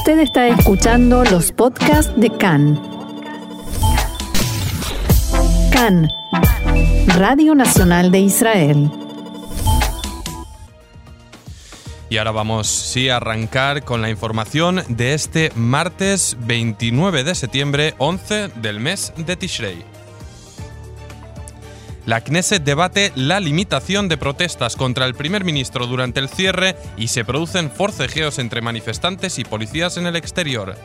Usted está escuchando los podcasts de CAN. CAN, Radio Nacional de Israel. Y ahora vamos, sí, a arrancar con la información de este martes 29 de septiembre, 11 del mes de Tishrei. La Knesset debate la limitación de protestas contra el primer ministro durante el cierre y se producen forcejeos entre manifestantes y policías en el exterior.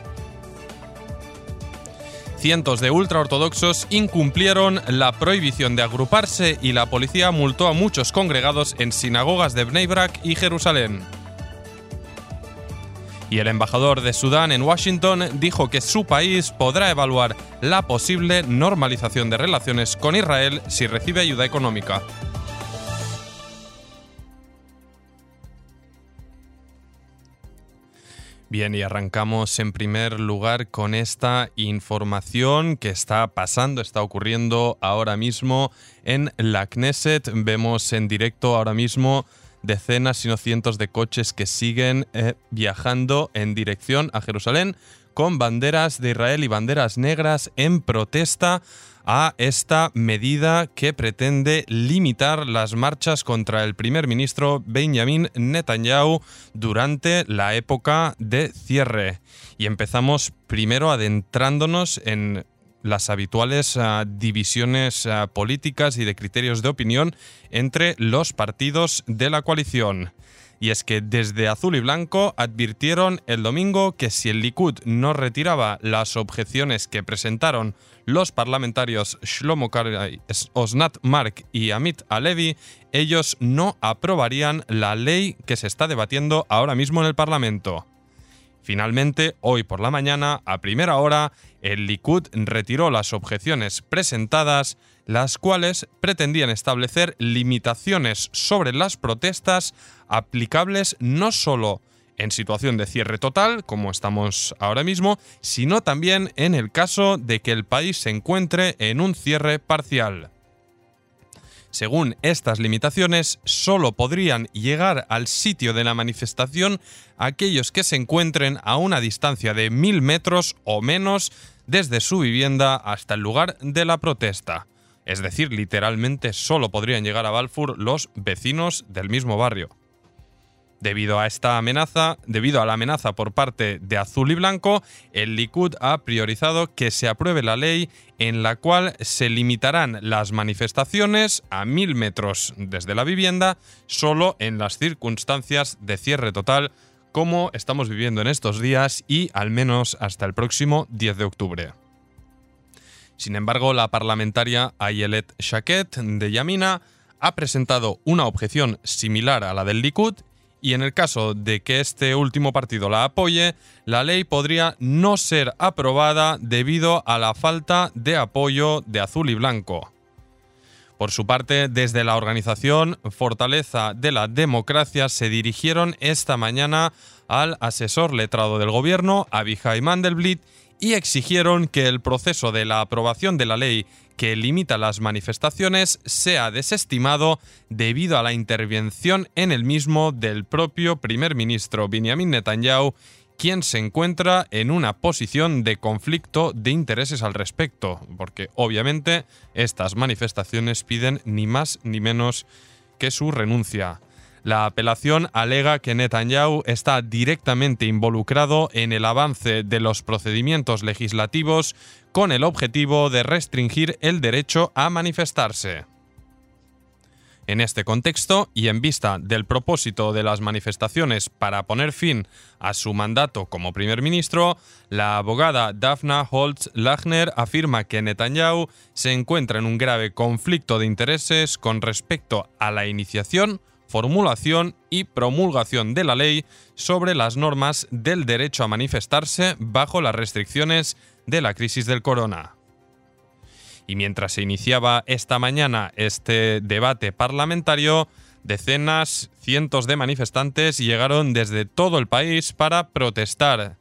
Cientos de ultraortodoxos incumplieron la prohibición de agruparse y la policía multó a muchos congregados en sinagogas de Bnei Brak y Jerusalén. Y el embajador de Sudán en Washington dijo que su país podrá evaluar la posible normalización de relaciones con Israel si recibe ayuda económica. Bien, y arrancamos en primer lugar con esta información que está pasando, está ocurriendo ahora mismo en la Knesset. Vemos en directo ahora mismo decenas, sino cientos de coches que siguen eh, viajando en dirección a Jerusalén con banderas de Israel y banderas negras en protesta a esta medida que pretende limitar las marchas contra el primer ministro Benjamin Netanyahu durante la época de cierre. Y empezamos primero adentrándonos en las habituales ah, divisiones ah, políticas y de criterios de opinión entre los partidos de la coalición. Y es que desde Azul y Blanco advirtieron el domingo que si el Likud no retiraba las objeciones que presentaron los parlamentarios Shlomo Kargay, Osnat Mark y Amit Alevi, ellos no aprobarían la ley que se está debatiendo ahora mismo en el Parlamento. Finalmente, hoy por la mañana, a primera hora, el Likud retiró las objeciones presentadas, las cuales pretendían establecer limitaciones sobre las protestas aplicables no solo en situación de cierre total, como estamos ahora mismo, sino también en el caso de que el país se encuentre en un cierre parcial. Según estas limitaciones, solo podrían llegar al sitio de la manifestación aquellos que se encuentren a una distancia de mil metros o menos desde su vivienda hasta el lugar de la protesta. Es decir, literalmente solo podrían llegar a Balfour los vecinos del mismo barrio. Debido a esta amenaza, debido a la amenaza por parte de Azul y Blanco, el Likud ha priorizado que se apruebe la ley en la cual se limitarán las manifestaciones a mil metros desde la vivienda solo en las circunstancias de cierre total como estamos viviendo en estos días y al menos hasta el próximo 10 de octubre. Sin embargo, la parlamentaria Ayelet Shaket de Yamina ha presentado una objeción similar a la del Likud y en el caso de que este último partido la apoye, la ley podría no ser aprobada debido a la falta de apoyo de azul y blanco. Por su parte, desde la organización Fortaleza de la Democracia se dirigieron esta mañana al asesor letrado del gobierno, Abihai Mandelblit, y exigieron que el proceso de la aprobación de la ley que limita las manifestaciones sea desestimado debido a la intervención en el mismo del propio primer ministro Benjamin Netanyahu, quien se encuentra en una posición de conflicto de intereses al respecto, porque obviamente estas manifestaciones piden ni más ni menos que su renuncia. La apelación alega que Netanyahu está directamente involucrado en el avance de los procedimientos legislativos con el objetivo de restringir el derecho a manifestarse. En este contexto, y en vista del propósito de las manifestaciones para poner fin a su mandato como primer ministro, la abogada Daphna Holtz Lachner afirma que Netanyahu se encuentra en un grave conflicto de intereses con respecto a la iniciación, formulación y promulgación de la ley sobre las normas del derecho a manifestarse bajo las restricciones de la crisis del corona. Y mientras se iniciaba esta mañana este debate parlamentario, decenas, cientos de manifestantes llegaron desde todo el país para protestar.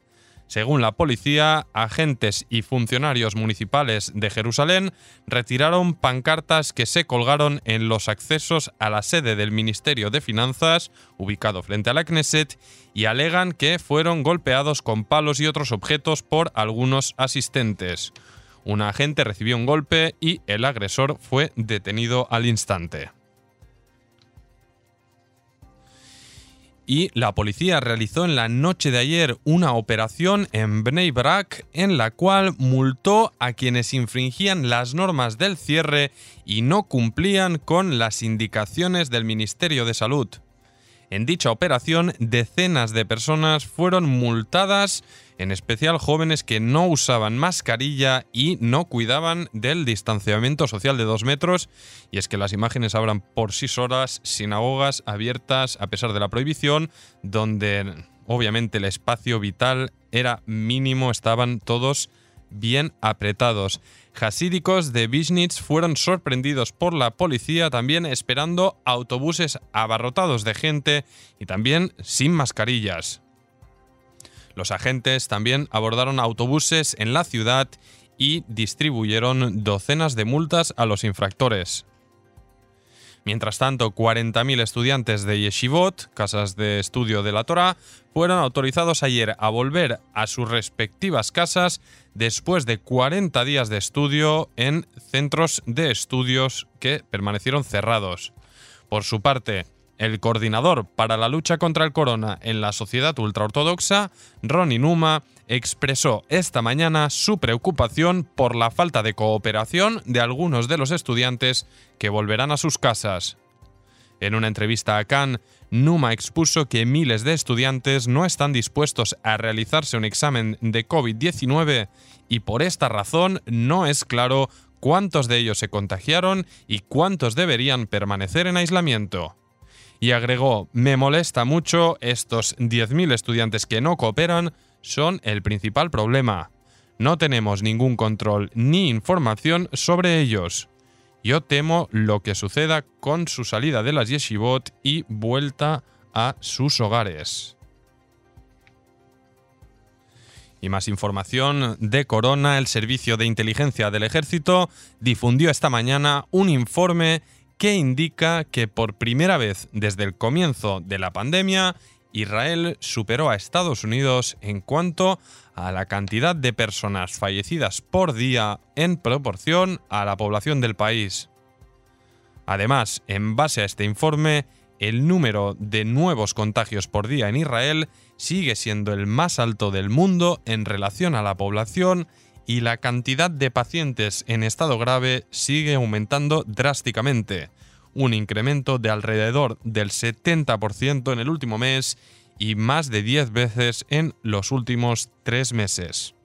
Según la policía, agentes y funcionarios municipales de Jerusalén retiraron pancartas que se colgaron en los accesos a la sede del Ministerio de Finanzas, ubicado frente a la Knesset, y alegan que fueron golpeados con palos y otros objetos por algunos asistentes. Un agente recibió un golpe y el agresor fue detenido al instante. Y la policía realizó en la noche de ayer una operación en Bnei Brak en la cual multó a quienes infringían las normas del cierre y no cumplían con las indicaciones del Ministerio de Salud. En dicha operación, decenas de personas fueron multadas, en especial jóvenes que no usaban mascarilla y no cuidaban del distanciamiento social de dos metros. Y es que las imágenes hablan por sí solas, sinagogas abiertas a pesar de la prohibición, donde obviamente el espacio vital era mínimo, estaban todos bien apretados. Hasídicos de Vishnitz fueron sorprendidos por la policía también esperando autobuses abarrotados de gente y también sin mascarillas. Los agentes también abordaron autobuses en la ciudad y distribuyeron docenas de multas a los infractores. Mientras tanto, 40.000 estudiantes de yeshivot, casas de estudio de la Torah, fueron autorizados ayer a volver a sus respectivas casas después de 40 días de estudio en centros de estudios que permanecieron cerrados. Por su parte, el coordinador para la lucha contra el corona en la sociedad ultraortodoxa, Ronnie Numa, expresó esta mañana su preocupación por la falta de cooperación de algunos de los estudiantes que volverán a sus casas. En una entrevista a Cannes, Numa expuso que miles de estudiantes no están dispuestos a realizarse un examen de COVID-19 y por esta razón no es claro cuántos de ellos se contagiaron y cuántos deberían permanecer en aislamiento. Y agregó, me molesta mucho, estos 10.000 estudiantes que no cooperan son el principal problema. No tenemos ningún control ni información sobre ellos. Yo temo lo que suceda con su salida de las yeshivot y vuelta a sus hogares. Y más información de Corona, el Servicio de Inteligencia del Ejército difundió esta mañana un informe que indica que por primera vez desde el comienzo de la pandemia, Israel superó a Estados Unidos en cuanto a la cantidad de personas fallecidas por día en proporción a la población del país. Además, en base a este informe, el número de nuevos contagios por día en Israel sigue siendo el más alto del mundo en relación a la población y la cantidad de pacientes en estado grave sigue aumentando drásticamente, un incremento de alrededor del 70% en el último mes y más de 10 veces en los últimos tres meses.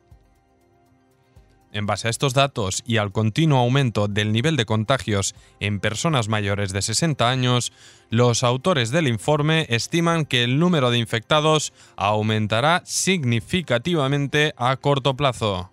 En base a estos datos y al continuo aumento del nivel de contagios en personas mayores de 60 años, los autores del informe estiman que el número de infectados aumentará significativamente a corto plazo.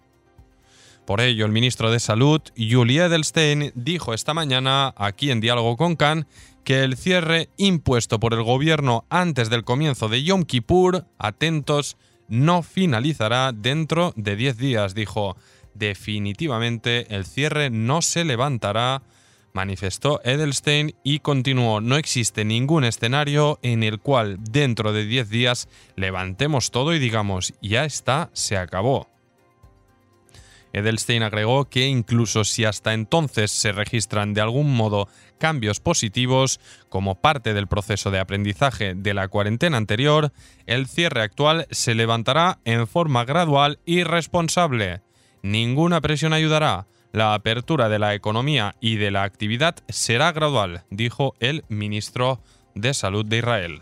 Por ello, el ministro de Salud, Julie Edelstein, dijo esta mañana, aquí en Diálogo con Khan, que el cierre impuesto por el gobierno antes del comienzo de Yom Kippur, atentos, no finalizará dentro de 10 días, dijo. Definitivamente el cierre no se levantará, manifestó Edelstein y continuó, no existe ningún escenario en el cual dentro de 10 días levantemos todo y digamos, ya está, se acabó. Edelstein agregó que incluso si hasta entonces se registran de algún modo cambios positivos como parte del proceso de aprendizaje de la cuarentena anterior, el cierre actual se levantará en forma gradual y responsable. Ninguna presión ayudará. La apertura de la economía y de la actividad será gradual, dijo el ministro de Salud de Israel.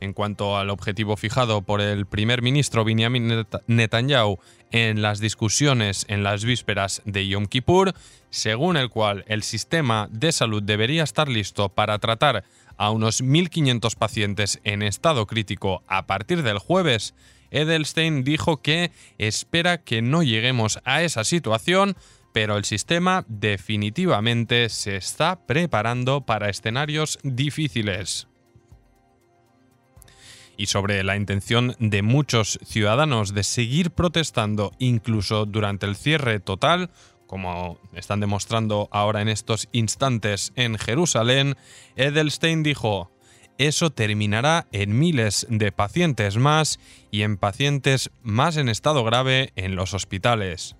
En cuanto al objetivo fijado por el primer ministro Benjamin Netanyahu en las discusiones en las vísperas de Yom Kippur, según el cual el sistema de salud debería estar listo para tratar a unos 1.500 pacientes en estado crítico a partir del jueves, Edelstein dijo que espera que no lleguemos a esa situación, pero el sistema definitivamente se está preparando para escenarios difíciles. Y sobre la intención de muchos ciudadanos de seguir protestando incluso durante el cierre total, como están demostrando ahora en estos instantes en Jerusalén, Edelstein dijo, eso terminará en miles de pacientes más y en pacientes más en estado grave en los hospitales.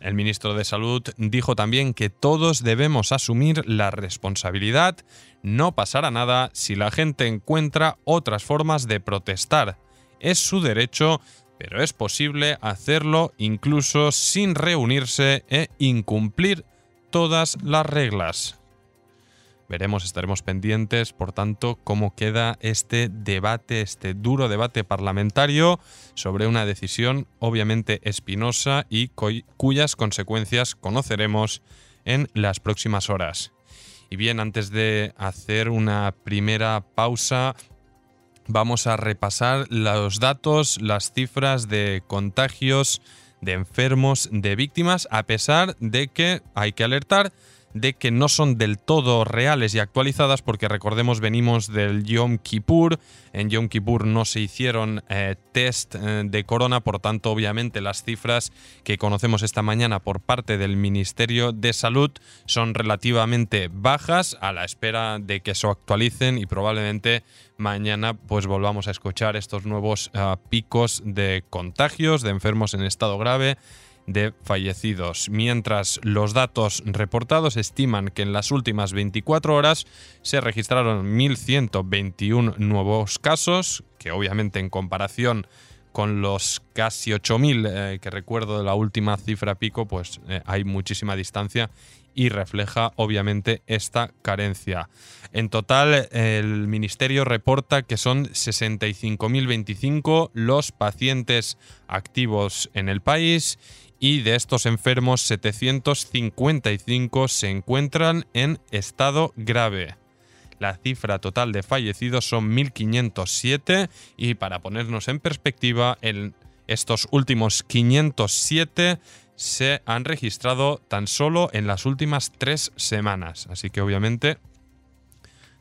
El ministro de Salud dijo también que todos debemos asumir la responsabilidad. No pasará nada si la gente encuentra otras formas de protestar. Es su derecho, pero es posible hacerlo incluso sin reunirse e incumplir todas las reglas. Veremos, estaremos pendientes, por tanto, cómo queda este debate, este duro debate parlamentario sobre una decisión obviamente espinosa y cuyas consecuencias conoceremos en las próximas horas. Y bien, antes de hacer una primera pausa, vamos a repasar los datos, las cifras de contagios, de enfermos, de víctimas, a pesar de que hay que alertar de que no son del todo reales y actualizadas porque recordemos venimos del Yom Kippur, en Yom Kippur no se hicieron eh, test eh, de corona, por tanto obviamente las cifras que conocemos esta mañana por parte del Ministerio de Salud son relativamente bajas a la espera de que se actualicen y probablemente mañana pues volvamos a escuchar estos nuevos eh, picos de contagios, de enfermos en estado grave de fallecidos, mientras los datos reportados estiman que en las últimas 24 horas se registraron 1.121 nuevos casos, que obviamente en comparación con los casi 8.000 eh, que recuerdo de la última cifra pico, pues eh, hay muchísima distancia y refleja obviamente esta carencia. En total, el Ministerio reporta que son 65.025 los pacientes activos en el país y de estos enfermos 755 se encuentran en estado grave. La cifra total de fallecidos son 1.507 y para ponernos en perspectiva, en estos últimos 507 se han registrado tan solo en las últimas tres semanas. Así que obviamente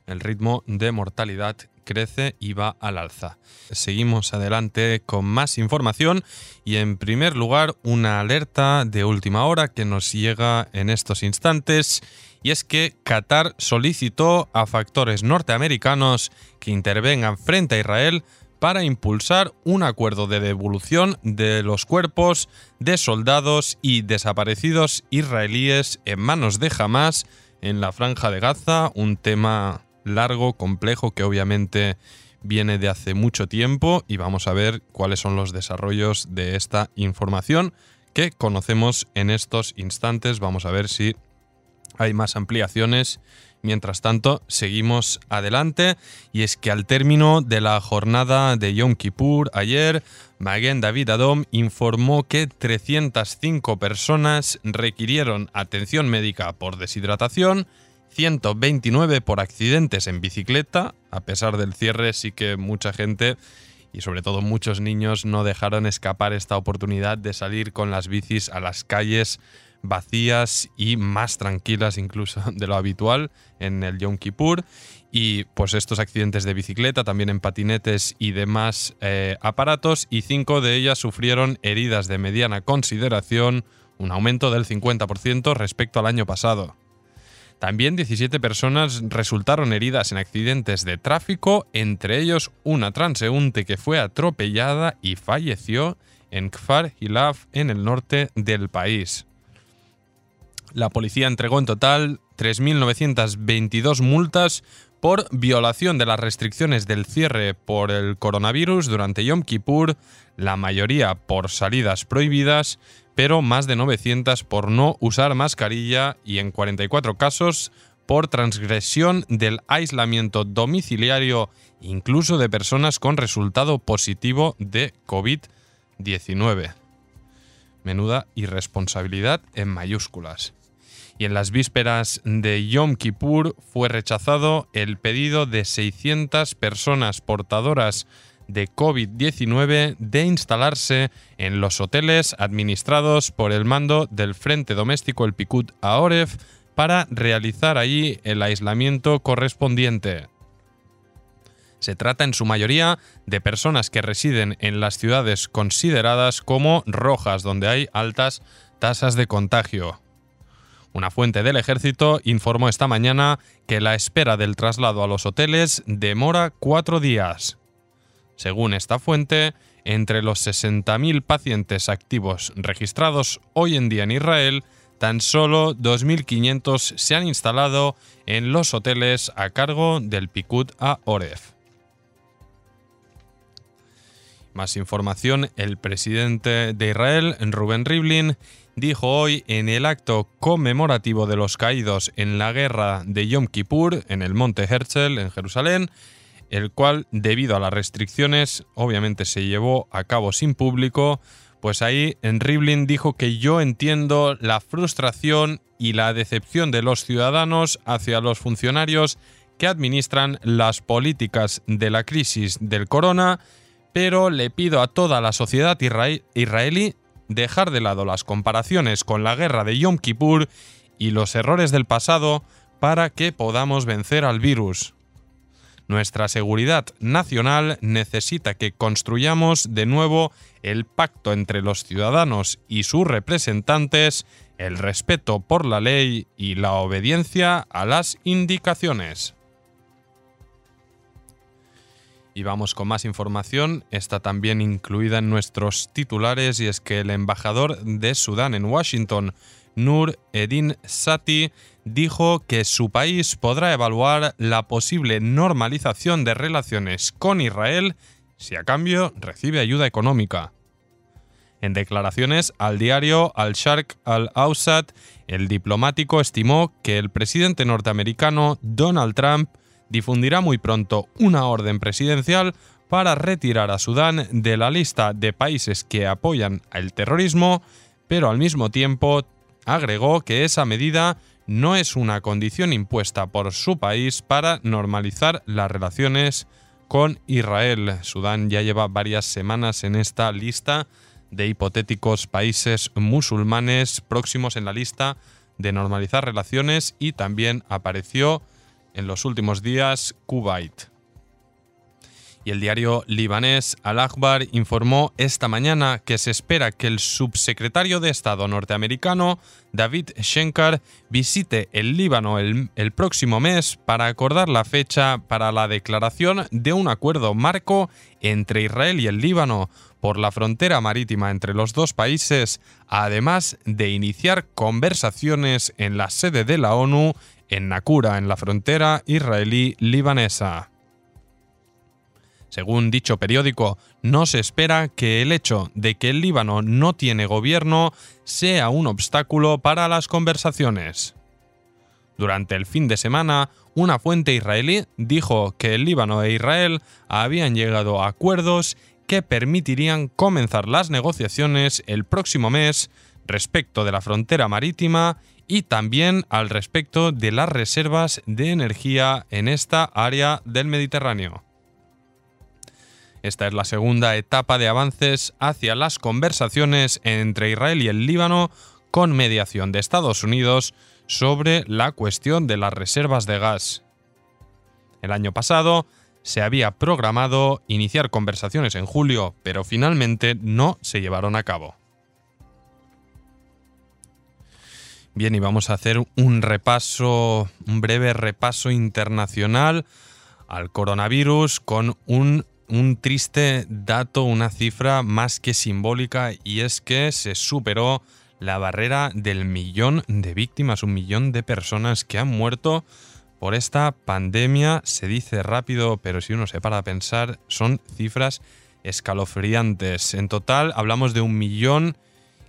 el ritmo de mortalidad crece y va al alza. Seguimos adelante con más información y en primer lugar una alerta de última hora que nos llega en estos instantes y es que Qatar solicitó a factores norteamericanos que intervengan frente a Israel para impulsar un acuerdo de devolución de los cuerpos de soldados y desaparecidos israelíes en manos de Hamas en la franja de Gaza, un tema largo, complejo, que obviamente viene de hace mucho tiempo y vamos a ver cuáles son los desarrollos de esta información que conocemos en estos instantes. Vamos a ver si hay más ampliaciones. Mientras tanto, seguimos adelante y es que al término de la jornada de Yom Kippur ayer, Maguen David Adom informó que 305 personas requirieron atención médica por deshidratación 129 por accidentes en bicicleta. A pesar del cierre, sí que mucha gente y sobre todo muchos niños no dejaron escapar esta oportunidad de salir con las bicis a las calles vacías y más tranquilas incluso de lo habitual en el Yom Kippur. Y pues estos accidentes de bicicleta, también en patinetes y demás eh, aparatos, y cinco de ellas sufrieron heridas de mediana consideración, un aumento del 50% respecto al año pasado. También 17 personas resultaron heridas en accidentes de tráfico, entre ellos una transeúnte que fue atropellada y falleció en Kfar Hilaf, en el norte del país. La policía entregó en total 3.922 multas por violación de las restricciones del cierre por el coronavirus durante Yom Kippur, la mayoría por salidas prohibidas, pero más de 900 por no usar mascarilla y en 44 casos por transgresión del aislamiento domiciliario, incluso de personas con resultado positivo de COVID-19. Menuda irresponsabilidad en mayúsculas. Y en las vísperas de Yom Kippur fue rechazado el pedido de 600 personas portadoras de COVID-19 de instalarse en los hoteles administrados por el mando del Frente Doméstico el Picut Aoref para realizar allí el aislamiento correspondiente. Se trata en su mayoría de personas que residen en las ciudades consideradas como rojas, donde hay altas tasas de contagio. Una fuente del ejército informó esta mañana que la espera del traslado a los hoteles demora cuatro días. Según esta fuente, entre los 60.000 pacientes activos registrados hoy en día en Israel, tan solo 2.500 se han instalado en los hoteles a cargo del Pikud a Oref. Más información, el presidente de Israel, Rubén Rivlin, dijo hoy en el acto conmemorativo de los caídos en la guerra de Yom Kippur en el Monte Herzl en Jerusalén, el cual, debido a las restricciones, obviamente se llevó a cabo sin público, pues ahí en Rivlin dijo que yo entiendo la frustración y la decepción de los ciudadanos hacia los funcionarios que administran las políticas de la crisis del corona, pero le pido a toda la sociedad israelí dejar de lado las comparaciones con la guerra de Yom Kippur y los errores del pasado para que podamos vencer al virus. Nuestra seguridad nacional necesita que construyamos de nuevo el pacto entre los ciudadanos y sus representantes, el respeto por la ley y la obediencia a las indicaciones. Y vamos con más información, está también incluida en nuestros titulares y es que el embajador de Sudán en Washington, Nur Edin Sati, dijo que su país podrá evaluar la posible normalización de relaciones con Israel si a cambio recibe ayuda económica. En declaraciones al diario Al-Sharq al-Awsat, el diplomático estimó que el presidente norteamericano Donald Trump difundirá muy pronto una orden presidencial para retirar a Sudán de la lista de países que apoyan el terrorismo, pero al mismo tiempo agregó que esa medida no es una condición impuesta por su país para normalizar las relaciones con Israel. Sudán ya lleva varias semanas en esta lista de hipotéticos países musulmanes próximos en la lista de normalizar relaciones y también apareció en los últimos días Kuwait. Y el diario libanés Al-Akhbar informó esta mañana que se espera que el subsecretario de Estado norteamericano, David Shenkar, visite el Líbano el, el, próximo mes para acordar la fecha para la declaración de un acuerdo marco entre Israel y el Líbano por la frontera marítima entre los dos países, además de iniciar conversaciones en la sede de la ONU en Nakura, en la frontera israelí-libanesa. Según dicho periódico, no se espera que el hecho de que el Líbano no tiene gobierno sea un obstáculo para las conversaciones. Durante el fin de semana, una fuente israelí dijo que el Líbano e Israel habían llegado a acuerdos que permitirían comenzar las negociaciones el próximo mes respecto de la frontera marítima y también al respecto de las reservas de energía en esta área del Mediterráneo. Esta es la segunda etapa de avances hacia las conversaciones entre Israel y el Líbano con mediación de Estados Unidos sobre la cuestión de las reservas de gas. El año pasado se había programado iniciar conversaciones en julio, pero finalmente no se llevaron a cabo. Bien, y vamos a hacer un repaso, un breve repaso internacional al coronavirus con un un triste dato, una cifra más que simbólica, y es que se superó la barrera del millón de víctimas, un millón de personas que han muerto por esta pandemia. Se dice rápido, pero si uno se para a pensar, son cifras escalofriantes. En total hablamos de un millón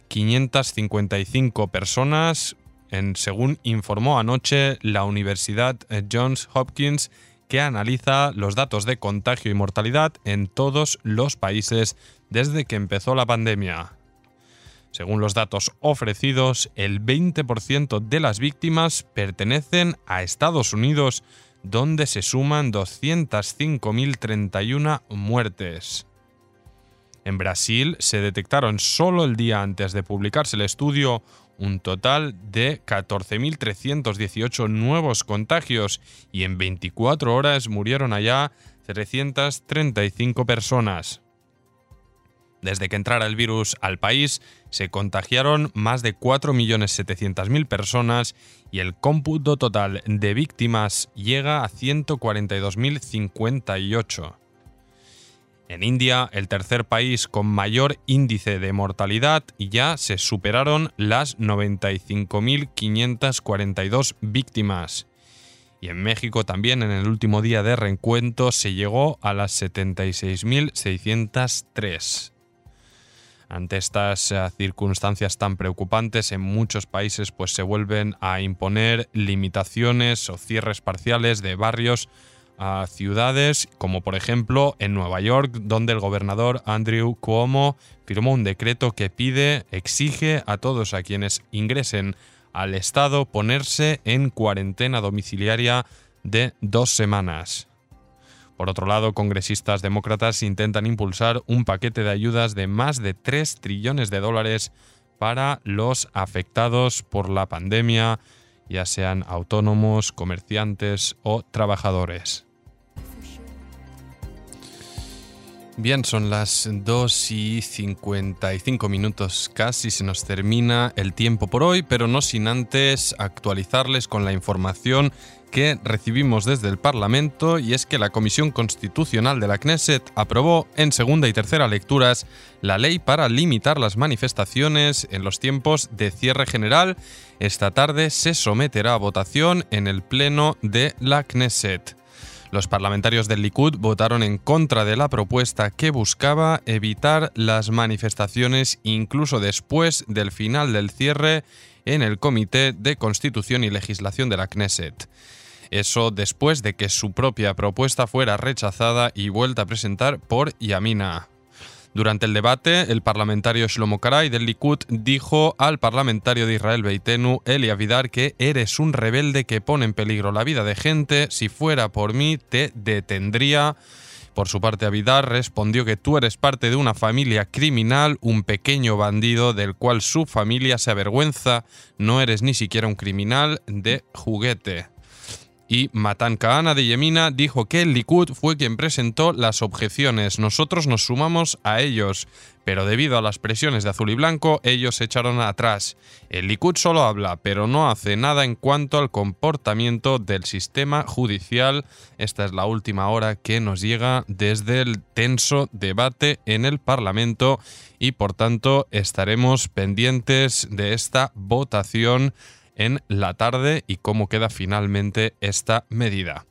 555 personas, en, según informó anoche la Universidad Johns Hopkins que analiza los datos de contagio y mortalidad en todos los países desde que empezó la pandemia. Según los datos ofrecidos, el 20% de las víctimas pertenecen a Estados Unidos, donde se suman 205.031 muertes. En Brasil se detectaron solo el día antes de publicarse el estudio un total de 14.318 nuevos contagios y en 24 horas murieron allá 335 personas. Desde que entrara el virus al país, se contagiaron más de 4.700.000 personas y el cómputo total de víctimas llega a 142.058. En India, el tercer país con mayor índice de mortalidad, ya se superaron las 95.542 víctimas. Y en México también en el último día de reencuentro se llegó a las 76.603. Ante estas eh, circunstancias tan preocupantes, en muchos países pues, se vuelven a imponer limitaciones o cierres parciales de barrios a ciudades, como por ejemplo en Nueva York, donde el gobernador Andrew Cuomo firmó un decreto que pide, exige a todos a quienes ingresen al Estado ponerse en cuarentena domiciliaria de dos semanas. Por otro lado, congresistas demócratas intentan impulsar un paquete de ayudas de más de 3 trillones de dólares para los afectados por la pandemia, ya sean autónomos, comerciantes o trabajadores. Bien, son las 2 y 55 minutos casi, se nos termina el tiempo por hoy, pero no sin antes actualizarles con la información que recibimos desde el Parlamento y es que la Comisión Constitucional de la Knesset aprobó en segunda y tercera lecturas la ley para limitar las manifestaciones en los tiempos de cierre general. Esta tarde se someterá a votación en el Pleno de la Knesset. Los parlamentarios del Likud votaron en contra de la propuesta que buscaba evitar las manifestaciones incluso después del final del cierre en el Comité de Constitución y Legislación de la Knesset. Eso después de que su propia propuesta fuera rechazada y vuelta a presentar por Yamina. Durante el debate, el parlamentario Shlomo Karay del Likud dijo al parlamentario de Israel Beitenu, Eli Avidar, que eres un rebelde que pone en peligro la vida de gente. Si fuera por mí, te detendría. Por su parte, Avidar respondió que tú eres parte de una familia criminal, un pequeño bandido del cual su familia se avergüenza. No eres ni siquiera un criminal de juguete. Y Matan Kahana de Yemina dijo que el Likud fue quien presentó las objeciones. Nosotros nos sumamos a ellos, pero debido a las presiones de azul y blanco, ellos se echaron atrás. El Likud solo habla, pero no hace nada en cuanto al comportamiento del sistema judicial. Esta es la última hora que nos llega desde el tenso debate en el Parlamento y por tanto estaremos pendientes de esta votación en la tarde y cómo queda finalmente esta medida.